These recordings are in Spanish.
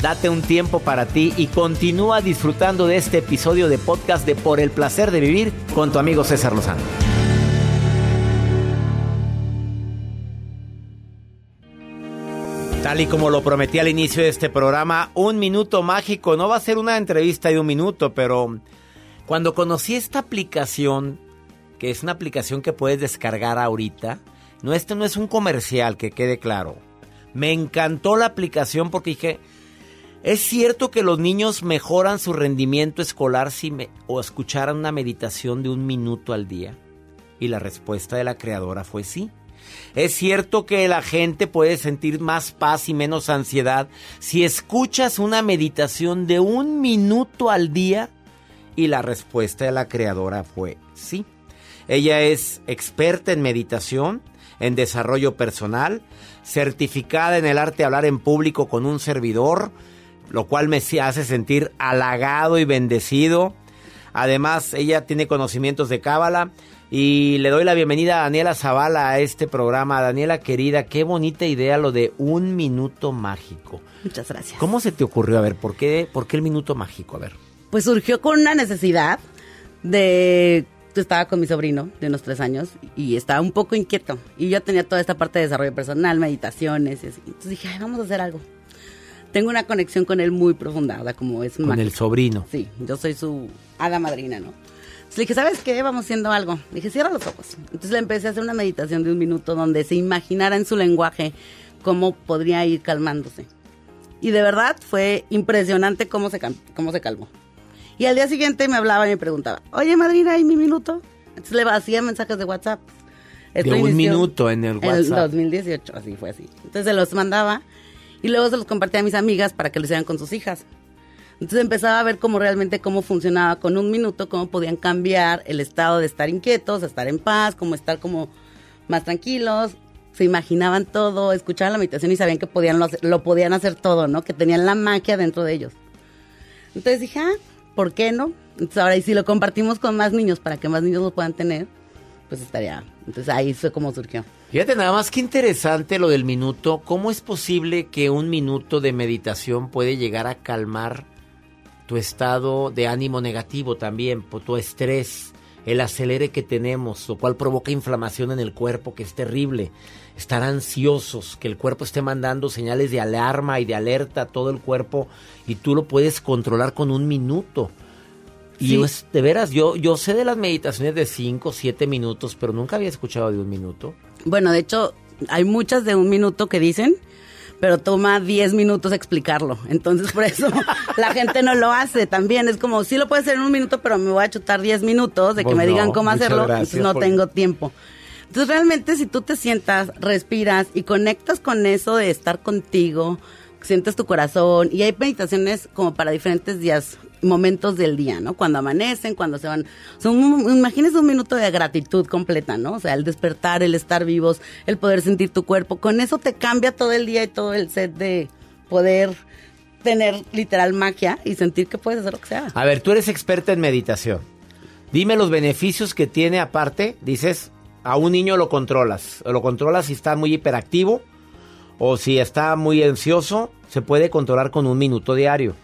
Date un tiempo para ti y continúa disfrutando de este episodio de podcast de Por el placer de vivir con tu amigo César Lozano. Tal y como lo prometí al inicio de este programa, un minuto mágico. No va a ser una entrevista de un minuto, pero cuando conocí esta aplicación, que es una aplicación que puedes descargar ahorita, no, este no es un comercial, que quede claro. Me encantó la aplicación porque dije, ¿es cierto que los niños mejoran su rendimiento escolar si me, o escucharan una meditación de un minuto al día? Y la respuesta de la creadora fue sí. Es cierto que la gente puede sentir más paz y menos ansiedad si escuchas una meditación de un minuto al día. Y la respuesta de la creadora fue sí. Ella es experta en meditación, en desarrollo personal, certificada en el arte de hablar en público con un servidor, lo cual me hace sentir halagado y bendecido. Además, ella tiene conocimientos de Cábala y le doy la bienvenida a Daniela Zavala a este programa. Daniela querida, qué bonita idea lo de un minuto mágico. Muchas gracias. ¿Cómo se te ocurrió? A ver, ¿por qué, por qué el minuto mágico? A ver. Pues surgió con una necesidad de... Estaba con mi sobrino de unos tres años y estaba un poco inquieto. Y yo tenía toda esta parte de desarrollo personal, meditaciones y así. Entonces dije, Ay, vamos a hacer algo. Tengo una conexión con él muy profunda, como es Con el sobrino. Sí, yo soy su hada madrina, ¿no? Entonces le dije, ¿sabes qué? Vamos haciendo algo. Le dije, cierra los ojos. Entonces le empecé a hacer una meditación de un minuto donde se imaginara en su lenguaje cómo podría ir calmándose. Y de verdad fue impresionante cómo se, cómo se calmó. Y al día siguiente me hablaba y me preguntaba, oye, madrina, ¿y mi minuto? Entonces le hacía mensajes de WhatsApp. Esto de un minuto en el WhatsApp. En el 2018, así fue así. Entonces se los mandaba y luego se los compartía a mis amigas para que lo hicieran con sus hijas. Entonces empezaba a ver cómo realmente cómo funcionaba con un minuto, cómo podían cambiar el estado de estar inquietos, a estar en paz, cómo estar como más tranquilos. Se imaginaban todo, escuchaban la meditación y sabían que podían lo, lo podían hacer todo, ¿no? Que tenían la magia dentro de ellos. Entonces dije, ah, ¿por qué no? Entonces ahora, y si lo compartimos con más niños para que más niños lo puedan tener, pues estaría. Entonces ahí fue como surgió. Fíjate nada más que interesante lo del minuto. ¿Cómo es posible que un minuto de meditación puede llegar a calmar tu estado de ánimo negativo también, tu estrés, el acelere que tenemos, lo cual provoca inflamación en el cuerpo, que es terrible. Estar ansiosos, que el cuerpo esté mandando señales de alarma y de alerta a todo el cuerpo y tú lo puedes controlar con un minuto. Y es, de veras, yo, yo sé de las meditaciones de 5, 7 minutos, pero nunca había escuchado de un minuto. Bueno, de hecho, hay muchas de un minuto que dicen, pero toma 10 minutos explicarlo. Entonces, por eso la gente no lo hace también. Es como, sí lo puedes hacer en un minuto, pero me voy a chutar 10 minutos de que Pues me no, digan cómo hacerlo, entonces no por- tengo tiempo. Entonces, realmente, si tú te sientas, respiras y conectas con eso de estar contigo, sientes tu corazón, y hay meditaciones como para diferentes días, momentos del día, ¿no? Cuando amanecen, cuando se van. Son, un- un minuto de gratitud completa, ¿no? O sea, el despertar, el estar vivos, el poder sentir tu cuerpo. Con eso te cambia todo el día y todo el set de poder tener literal magia y sentir que puedes hacer lo que sea. A ver, tú eres experta en meditación. Dime los beneficios que tiene aparte. Dices, a un niño lo controlas. Lo controlas si está muy hiperactivo o si está muy ansioso. Se puede controlar con un minuto diario.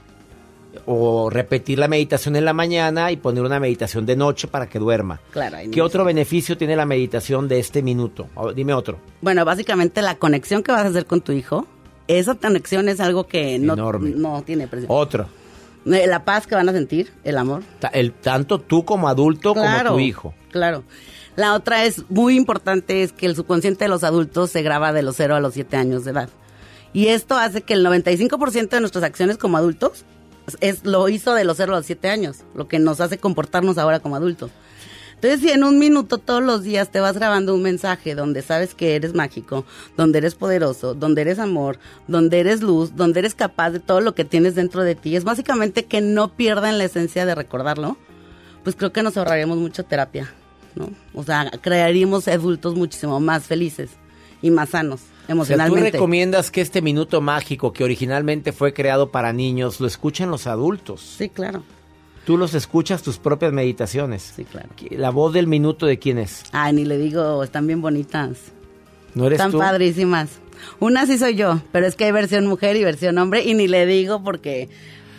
O repetir la meditación en la mañana y poner una meditación de noche para que duerma. Claro. ¿Qué otro beneficio tiene la meditación de este minuto? O- Dime otro. Bueno, básicamente la conexión que vas a hacer con tu hijo esa conexión es algo que no, Enorme. no tiene precio. Otro. Eh, La paz que van a sentir, el amor. El, tanto tú como adulto como tu hijo. Claro. La otra es muy importante, es que el subconsciente de los adultos se graba de los 0 a los 7 años de edad. Y esto hace que el 95% de nuestras acciones como adultos es, lo hizo de los 0 a los 7 años, lo que nos hace comportarnos ahora como adultos. Entonces, si en un minuto todos los días te vas grabando un mensaje donde sabes que eres mágico, donde eres poderoso, donde eres amor, donde eres luz, donde eres capaz de todo lo que tienes dentro de ti, es básicamente que no pierdan la esencia de recordarlo, pues creo que nos ahorraríamos mucha terapia, ¿no? O sea, crearíamos adultos muchísimo más felices y más sanos O sea, tú emocionalmente. recomiendas que este minuto mágico que originalmente fue creado para niños lo escuchen los adultos. sí, claro. Tú los escuchas tus propias meditaciones. Sí, claro. La voz del minuto de quién es. Ay, ni le digo, están bien bonitas. ¿No eres Están tú? padrísimas. Una sí soy yo, pero es que hay versión mujer y versión hombre y ni le digo porque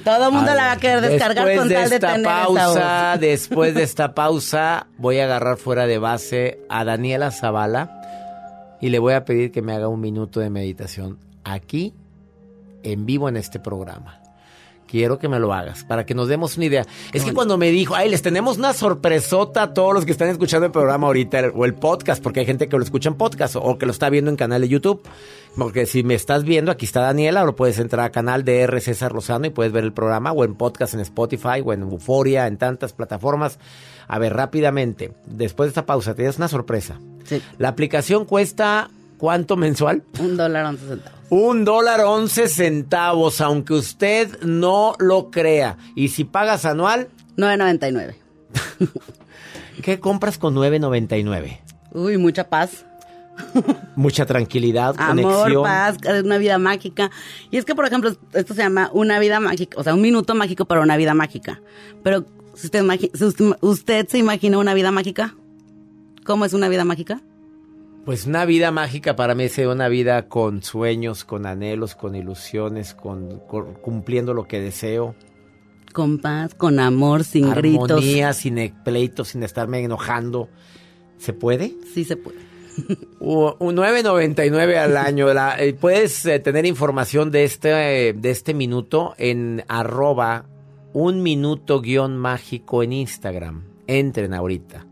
todo el mundo la va a querer descargar con de tal de tener esa pausa, voz. después de esta pausa, voy a agarrar fuera de base a Daniela Zavala y le voy a pedir que me haga un minuto de meditación aquí, en vivo en este programa. Quiero que me lo hagas para que nos demos una idea. Es que cuando me dijo, ay, les tenemos una sorpresota a todos los que están escuchando el programa ahorita o el podcast, porque hay gente que lo escucha en podcast o, que lo está viendo en canal de YouTube. Porque si me estás viendo, aquí está Daniela, o puedes entrar a canal de R. César Lozano y puedes ver el programa o en podcast en Spotify o en Euforia, en tantas plataformas. A ver, rápidamente, después de esta pausa, tienes una sorpresa. Sí, La aplicación cuesta, ¿cuánto mensual? un dólar once centavos. Un dólar once centavos, aunque usted no lo crea. Y si pagas anual, 9.99. ¿qué compras con 9.99? Uy, mucha paz. Mucha tranquilidad, Amor, conexión. paz, una vida mágica. Y es que, por ejemplo, esto se llama una vida mágica, o sea, un minuto mágico para una vida mágica. Pero, si usted, si usted, usted se imagina una vida mágica, ¿cómo es una vida mágica? Pues una vida mágica para mí es una vida con sueños, con anhelos, con ilusiones, con, con- cumpliendo lo que deseo. Con paz, con amor, sin gritos. Armonía, sin e- pleitos, sin estarme enojando. ¿Se puede? Sí se puede. Un 9.99 al año. La- eh, puedes eh, tener información de este, eh, de este minuto en arroba un minuto guion mágico en Instagram. Entren ahorita.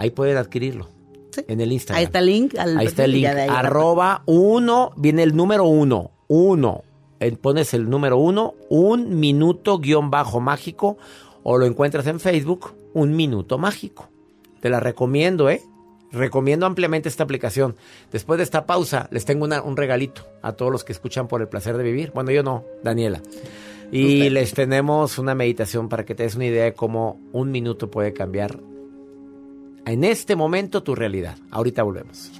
Ahí pueden adquirirlo. Sí. En el Instagram. Ahí está el link. al Ahí está el link. Arroba uno, viene el número uno. Uno. Pones el número uno, un minuto guion bajo mágico. O lo encuentras en Facebook, un minuto mágico. Te la recomiendo, ¿eh? Recomiendo ampliamente esta aplicación. Después de esta pausa, les tengo una- un regalito a todos los que escuchan por el placer de vivir. Bueno, yo no, Daniela. Y Usted. les tenemos una meditación para que te des una idea de cómo un minuto puede cambiar en este momento tu realidad. Ahorita volvemos.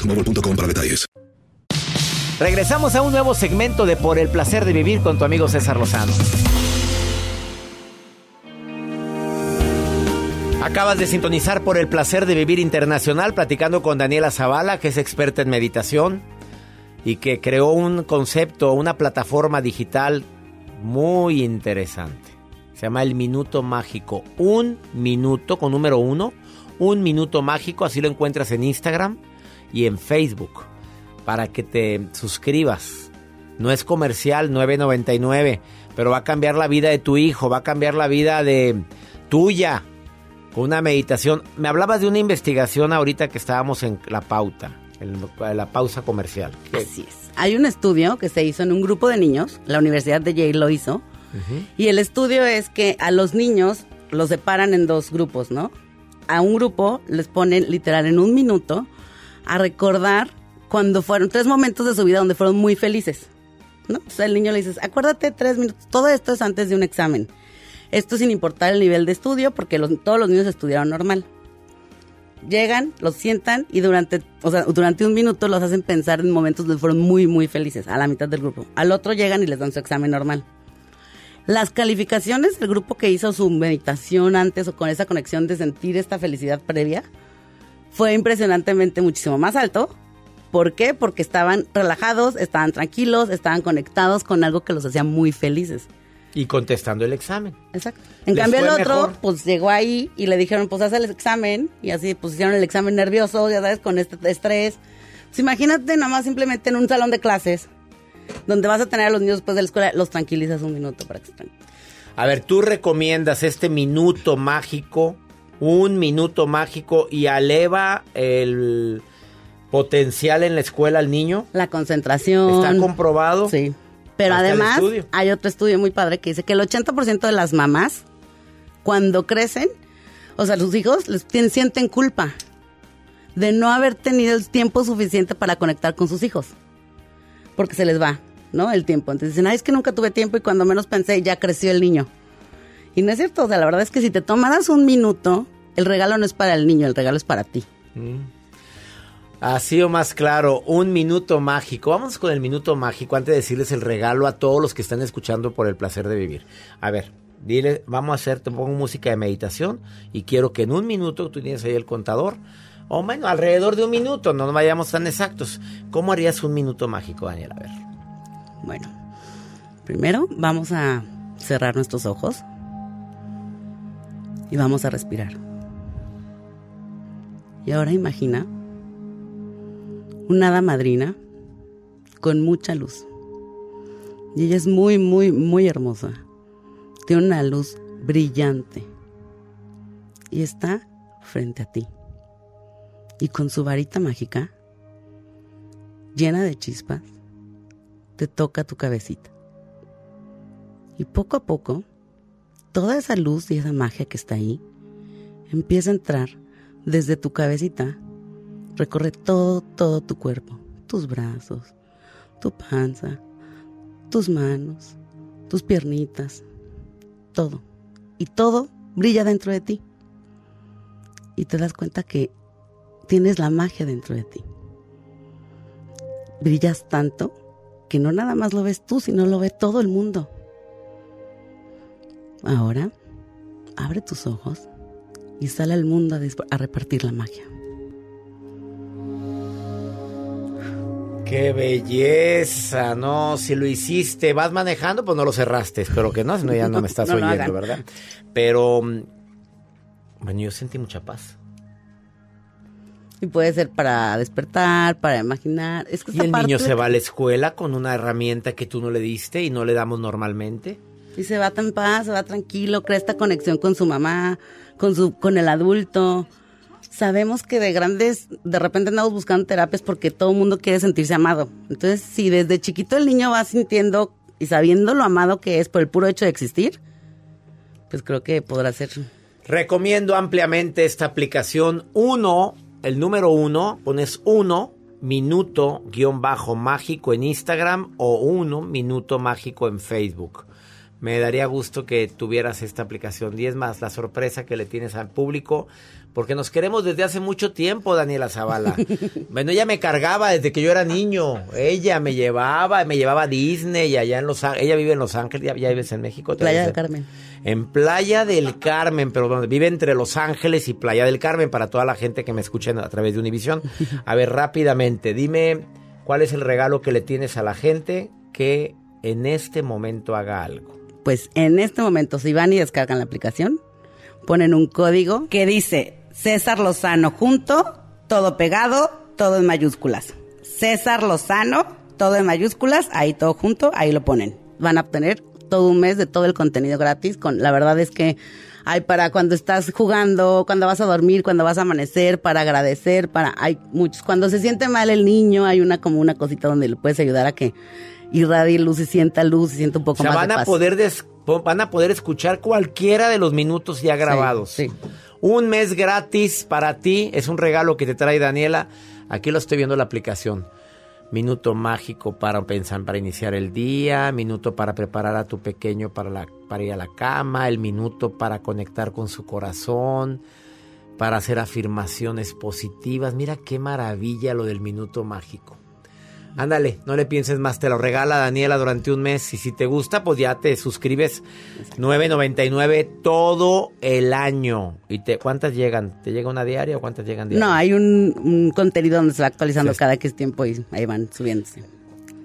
boostmobile.com para detalles. Regresamos a un nuevo segmento de Por el placer de vivir con tu amigo César Lozano. Acabas de sintonizar por el placer de vivir internacional platicando con Daniela Zavala, que es experta en meditación y que creó un concepto, una plataforma digital muy interesante. Se llama El Minuto Mágico. Un minuto con número uno. Un minuto mágico, así lo encuentras en Instagram y en Facebook para que te suscribas. No es comercial, 9.99, pero va a cambiar la vida de tu hijo, va a cambiar la vida de tuya. Con una meditación. Me hablabas de una investigación ahorita que estábamos en la pauta, en la pausa comercial. Así es. Hay un estudio que se hizo en un grupo de niños, la Universidad de Yale lo hizo, y el estudio es que a los niños los separan en dos grupos, ¿no? A un grupo les ponen literal en un minuto a recordar cuando fueron tres momentos de su vida donde fueron muy felices. ¿no? Entonces el niño le dices, acuérdate tres minutos, todo esto es antes de un examen. Esto sin importar el nivel de estudio, porque todos los niños estudiaron normal. Llegan, los sientan y durante, durante un minuto los hacen pensar en momentos donde fueron muy, muy felices, a la mitad del grupo. Al otro llegan y les dan su examen normal. Las calificaciones del grupo que hizo su meditación antes o con esa conexión de sentir esta felicidad previa fue impresionantemente muchísimo más alto ¿Por qué? Porque estaban relajados, estaban tranquilos, estaban conectados con algo que los hacía muy felices. Y contestando el examen. Exacto. En cambio el otro, pues llegó ahí y le dijeron, pues haz el examen. Y así, pues hicieron el examen nervioso, ya sabes, con este estrés. Pues imagínate nada más simplemente en un salón de clases, donde vas a tener a los niños después de la escuela, los tranquilizas un minuto para que estén. A ver, tú recomiendas este minuto mágico, un minuto mágico y eleva el potencial en la escuela al niño. La concentración. ¿Está comprobado? Sí. Pero además hay otro estudio muy padre que dice que el 80% de las mamás, cuando crecen, o sea, sus hijos les sienten culpa de no haber tenido el tiempo suficiente para conectar con sus hijos. Porque se les va, ¿no? El tiempo. Entonces dicen, ay, es que nunca tuve tiempo y cuando menos pensé ya creció el niño. Y no es cierto, o sea, la verdad es que si te tomaras un minuto, el regalo no es para el niño, el regalo es para ti. Mm. Así o más claro, un minuto mágico. Vamos con el minuto mágico antes de decirles el regalo a todos los que están escuchando por el placer de vivir. A ver, dile, vamos a hacer, te pongo música de meditación y quiero que en un minuto, tú tienes ahí el contador, o bueno, alrededor de un minuto, no nos vayamos tan exactos. ¿Cómo harías un minuto mágico, Daniel? A ver. Bueno, primero vamos a cerrar nuestros ojos y vamos a respirar. Y ahora imagina una hada madrina con mucha luz. Y ella es muy, muy, muy hermosa. Tiene una luz brillante. Y está frente a ti. Y con su varita mágica, llena de chispas, te toca tu cabecita. Y poco a poco, toda esa luz y esa magia que está ahí empieza a entrar desde tu cabecita Recorre todo, todo tu cuerpo, tus brazos, tu panza, tus manos, tus piernitas, todo. Y todo brilla dentro de ti. Y te das cuenta que tienes la magia dentro de ti. Brillas tanto que no nada más lo ves tú, sino lo ve todo el mundo. Ahora, abre tus ojos y sale al mundo a, repartir la magia. Qué belleza, no, si lo hiciste, vas manejando, pues no lo cerraste, espero que no, si no ya no me estás oyendo, ¿verdad? Pero, mm, bueno, yo sentí mucha paz. Y puede ser para despertar, para imaginar. Es que ¿Y el niño se va a la escuela con una herramienta que tú no le diste y no le damos normalmente? Y se va tan paz, se va tranquilo, crea esta conexión con su mamá, con, su, con el adulto sabemos que de grandes, de repente andamos buscando terapias porque todo el mundo quiere sentirse amado. Entonces, si desde chiquito el niño va sintiendo y sabiendo lo amado que es por el puro hecho de existir, pues creo que podrá ser. Recomiendo ampliamente esta aplicación. Uno, el número uno, pones uno minuto guion bajo mágico en Instagram o uno minuto mágico en Facebook. Me daría gusto que tuvieras esta aplicación. Y es más, la sorpresa que le tienes al público porque nos queremos desde hace mucho tiempo, Daniela Zavala. bueno, ella me cargaba desde que yo era niño. Ella me llevaba, me llevaba a Disney y allá en Los Ángeles. Ella vive en Los Ángeles, ya, vives en México. Playa del Carmen. En Playa del Carmen, pero vive entre Los Ángeles y Playa del Carmen para toda la gente que me escucha a través de Univisión. A ver, rápidamente, dime cuál es el regalo que le tienes a la gente que en este momento haga algo. Pues en este momento, si van y descargan la aplicación, ponen un código que dice César Lozano junto, todo pegado, todo en mayúsculas. César Lozano, todo en mayúsculas, ahí todo junto, ahí lo ponen. Van a obtener todo un mes de todo el contenido gratis. Con, la verdad es que hay para cuando estás jugando, cuando vas a dormir, cuando vas a amanecer, para agradecer, para hay muchos. Cuando se siente mal el niño, hay una como una cosita donde le puedes ayudar a que irradie luz y sienta luz y sienta un poco o sea, más van de a poder des- van a poder escuchar cualquiera de los minutos ya grabados. sí. Un mes gratis para ti es un regalo que te trae Daniela. Aquí lo estoy viendo la aplicación. Minuto mágico para pensar, para iniciar el día, minuto para preparar a tu pequeño para, la, para ir a la cama, el minuto para conectar con su corazón, para hacer afirmaciones positivas. Mira qué maravilla lo del minuto mágico. Ándale, no le pienses más, te lo regala Daniela durante un mes y si te gusta, pues ya te suscribes 9.99 todo el año. ¿Y te cuántas llegan? ¿Te llega una diaria o cuántas llegan diarias? No, hay un, un contenido donde se va actualizando Sí. cada que es tiempo y ahí van subiéndose.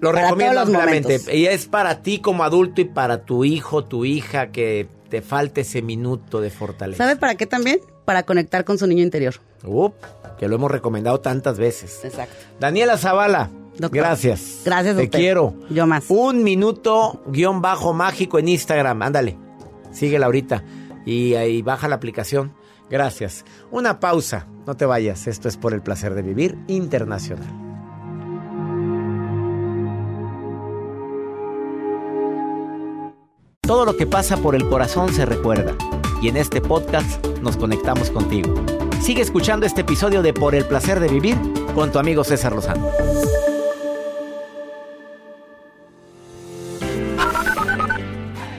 Lo para recomiendo ampliamente. Y es para ti como adulto y para tu hijo, tu hija, que te falte ese minuto de fortaleza. ¿Sabe para qué también? Para conectar con su niño interior. Up, que lo hemos recomendado tantas veces. Exacto. Daniela Zavala, Doctor. gracias. Gracias a Te quiero. Yo más. Un minuto guion bajo mágico en Instagram. Ándale, síguela ahorita. Y ahí baja la aplicación. Gracias. Una pausa. No te vayas. Esto es por el placer de vivir internacional. Todo lo que pasa por el corazón se recuerda. Y en este podcast nos conectamos contigo. Sigue escuchando este episodio de Por el placer de vivir con tu amigo César Lozano.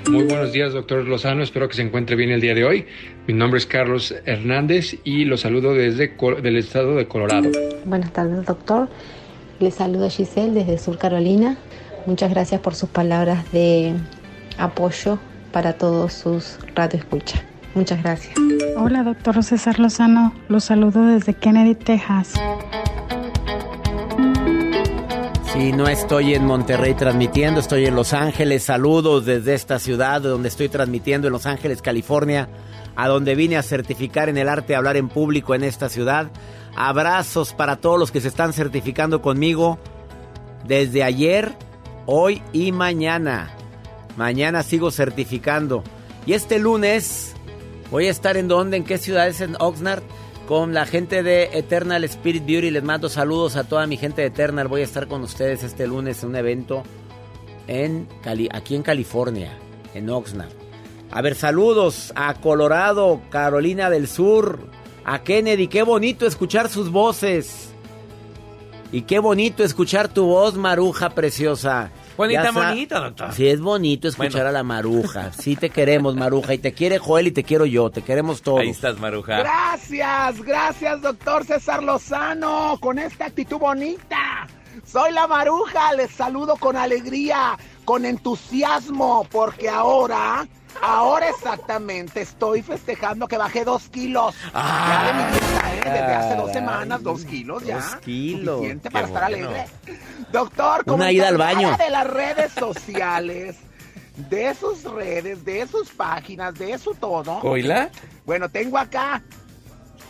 Muy buenos días, doctor Lozano. Espero que se encuentre bien el día de hoy. Mi nombre es Carlos Hernández y lo saludo desde del estado de Colorado. Buenas tardes, doctor. Le saluda Giselle desde Sur Carolina. Muchas gracias por sus palabras de apoyo para todos sus radioescucha. Muchas gracias. Hola, doctor César Lozano. Los saludo desde Kennedy, Texas. Si no estoy en Monterrey transmitiendo, estoy en Los Ángeles. Saludos desde esta ciudad donde estoy transmitiendo en Los Ángeles, California, a donde vine a certificar en el arte de hablar en público en esta ciudad. Abrazos para todos los que se están certificando conmigo desde ayer, hoy y mañana. Mañana sigo certificando. Y este lunes voy a estar en dónde, en qué ciudad es en Oxnard con la gente de Eternal Spirit Beauty. Les mando saludos a toda mi gente de Eternal. Voy a estar con ustedes este lunes en un evento en Cali- aquí en California, en Oxnard. A ver, saludos a Colorado, Carolina del Sur, a Kennedy. Qué bonito escuchar sus voces. Y qué bonito escuchar tu voz, Maruja preciosa. Bonita, bonita, doctor. Sí, es bonito escuchar Bueno. a la Maruja. Sí te queremos, Maruja. Y te quiere Joel y te quiero yo. Te queremos todos. Ahí estás, Maruja. Gracias, gracias, doctor César Lozano, con esta actitud bonita. Soy la maruja, les saludo con alegría, con entusiasmo, porque ahora, ahora exactamente estoy festejando que bajé dos kilos. ya Desde hace dos semanas, dos kilos ya. Dos kilos. Suficiente Qué para estar bueno. alegre. Doctor, como Una ida al baño. de las redes sociales, de sus redes, de sus páginas, de su todo. ¿Oila? Bueno, tengo acá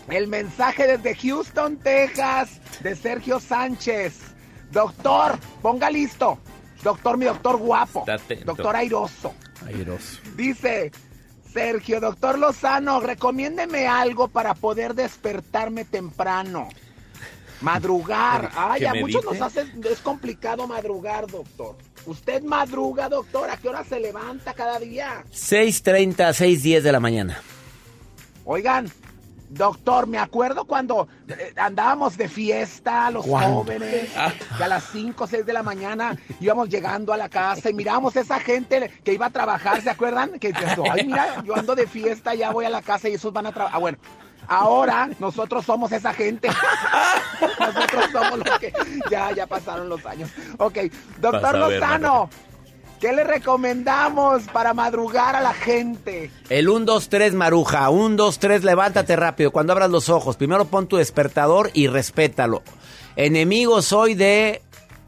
el mensaje desde Houston, Texas, de Sergio Sánchez. Doctor, ponga listo. Doctor, mi doctor guapo. Doctor airoso. Airoso. Dice, Sergio, doctor Lozano, recomiéndeme algo para poder despertarme temprano. Madrugar. Ay, ¿Que a muchos nos hace, es complicado madrugar, doctor. ¿Usted madruga, doctor? ¿A qué hora se levanta cada día? 6.30 a 6.10 de la mañana. Oigan, doctor, me acuerdo cuando eh, andábamos de fiesta, los ¿Cuándo? jóvenes, que a las 5 o 6 de la mañana íbamos llegando a la casa y mirábamos esa gente que iba a trabajar, ¿se acuerdan? Que decían, ay, mira, yo ando de fiesta, ya voy a la casa y esos van a trabajar. Ah, bueno. Ahora nosotros somos esa gente. nosotros somos los que ya, ya pasaron los años. Ok, doctor ver, Lozano, ¿qué le recomendamos para madrugar a la gente? El 1, 2, 3, Maruja. 1, 2, 3, levántate rápido. Cuando abras los ojos, primero pon tu despertador y respétalo. Enemigo soy de...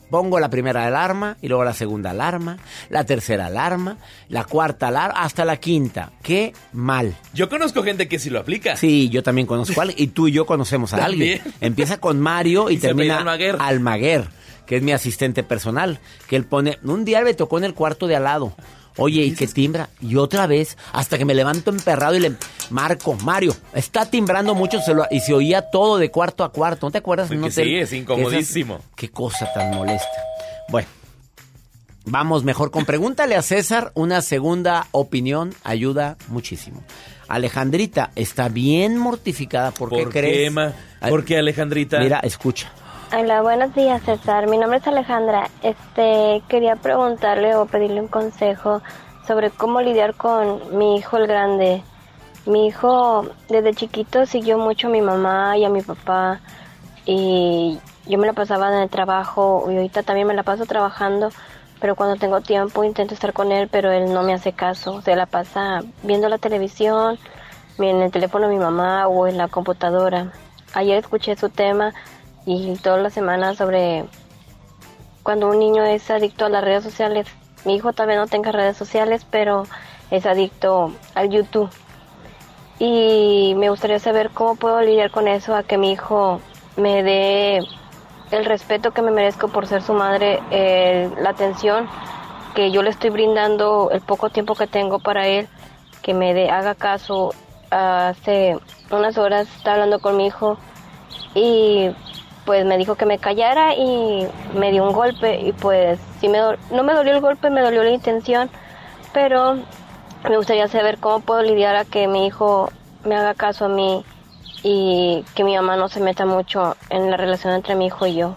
Pongo la primera alarma y luego la segunda alarma, la tercera alarma, la cuarta alarma, hasta la quinta. Qué mal. Yo conozco gente que sí lo aplica. Sí, yo también conozco a alguien. Y tú y yo conocemos a También. alguien. Empieza con Mario y, Y termina Almaguer. Almaguer, que es mi asistente personal. Que él pone. Un día me tocó en el cuarto de al lado. Oye, ¿y qué timbra? Y otra vez, hasta que me levanto emperrado y le marco, Mario, está timbrando mucho celular. Y se oía todo de cuarto a cuarto. ¿No te acuerdas? Porque un hotel sí, es incomodísimo. esas- Qué cosa tan molesta. Bueno, vamos mejor con pregúntale a César. Una segunda opinión ayuda muchísimo. Alejandrita está bien mortificada. ¿Por, qué ¿Por crees? qué, Emma? Ay, ¿Por qué, Alejandrita? Mira, escucha. Hola, buenos días, César. Mi nombre es Alejandra. Este, quería preguntarle o pedirle un consejo sobre cómo lidiar con mi hijo el grande. Mi hijo desde chiquito siguió mucho a mi mamá y a mi papá y yo me la pasaba en el trabajo y ahorita también me la paso trabajando, pero cuando tengo tiempo intento estar con él, pero él no me hace caso. Se la pasa viendo la televisión, en el teléfono de mi mamá o en la computadora. Ayer escuché su tema y toda la semana sobre cuando un niño es adicto a las redes sociales. Mi hijo también no tenga redes sociales, pero es adicto al YouTube. Y me gustaría saber cómo puedo lidiar con eso, a que mi hijo me dé el respeto que me merezco por ser su madre, el- la atención que yo le estoy brindando, el poco tiempo que tengo para él, que me dé, haga caso. Hace unas horas estaba hablando con mi hijo y pues me dijo que me callara y me dio un golpe y pues sí me no me dolió el golpe, me dolió la intención, pero me gustaría saber cómo puedo lidiar a que mi hijo me haga caso a mí y que mi mamá no se meta mucho en la relación entre mi hijo y yo.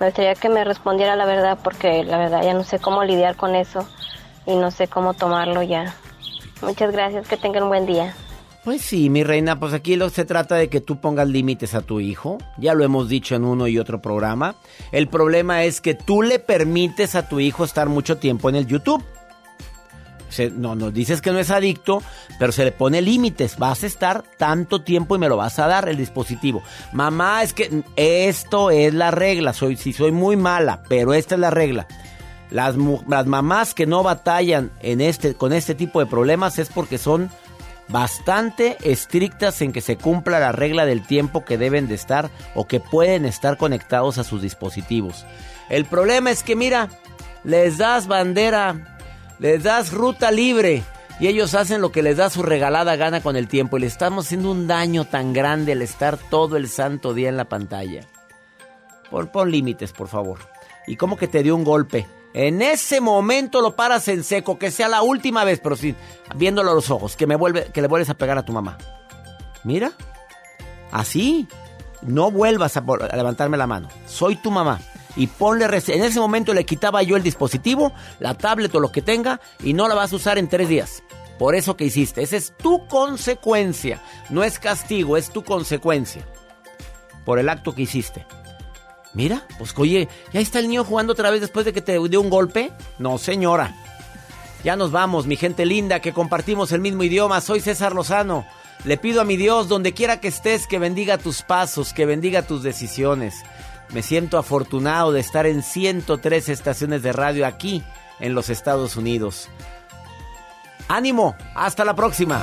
Me gustaría que me respondiera la verdad porque la verdad ya no sé cómo lidiar con eso y no sé cómo tomarlo ya. Muchas gracias, que tengan un buen día. Pues sí, mi reina, pues aquí lo se trata de que tú pongas límites a tu hijo. Ya lo hemos dicho en uno y otro programa. El problema es que tú le permites a tu hijo estar mucho tiempo en el YouTube. Se- no, nos dices que no es adicto, pero se le pone límites. Vas a estar tanto tiempo y me lo vas a dar el dispositivo. Mamá, es que esto es la regla. Soy, si soy muy mala, pero esta es la regla. Las, las mamás que no batallan en este, con este tipo de problemas es porque son bastante estrictas en que se cumpla la regla del tiempo que deben de estar o que pueden estar conectados a sus dispositivos. El problema es que mira, les das bandera, les das ruta libre y ellos hacen lo que les da su regalada gana con el tiempo y le estamos haciendo un daño tan grande al estar todo el santo día en la pantalla. Pon, pon límites, por favor. Y como que te dio un golpe. En ese momento lo paras en seco, que sea la última vez, pero sí, viéndolo a los ojos, que me vuelve, que le vuelves a pegar a tu mamá. Mira, así, no vuelvas a, levantarme la mano. Soy tu mamá. Y ponle En ese momento le quitaba yo el dispositivo, la tablet o lo que tenga, y no la vas a usar en tres días. Por eso que hiciste. Esa es tu consecuencia. No es castigo, es tu consecuencia. Por el acto que hiciste. Mira, pues oye, ¿ya está el niño jugando otra vez después de que te dio un golpe? No, señora. Ya nos vamos, mi gente linda, que compartimos el mismo idioma. Soy César Lozano. Le pido a mi Dios, donde quiera que estés, que bendiga tus pasos, que bendiga tus decisiones. Me siento afortunado de estar en 103 estaciones de radio aquí, en los Estados Unidos. Ánimo, hasta la próxima.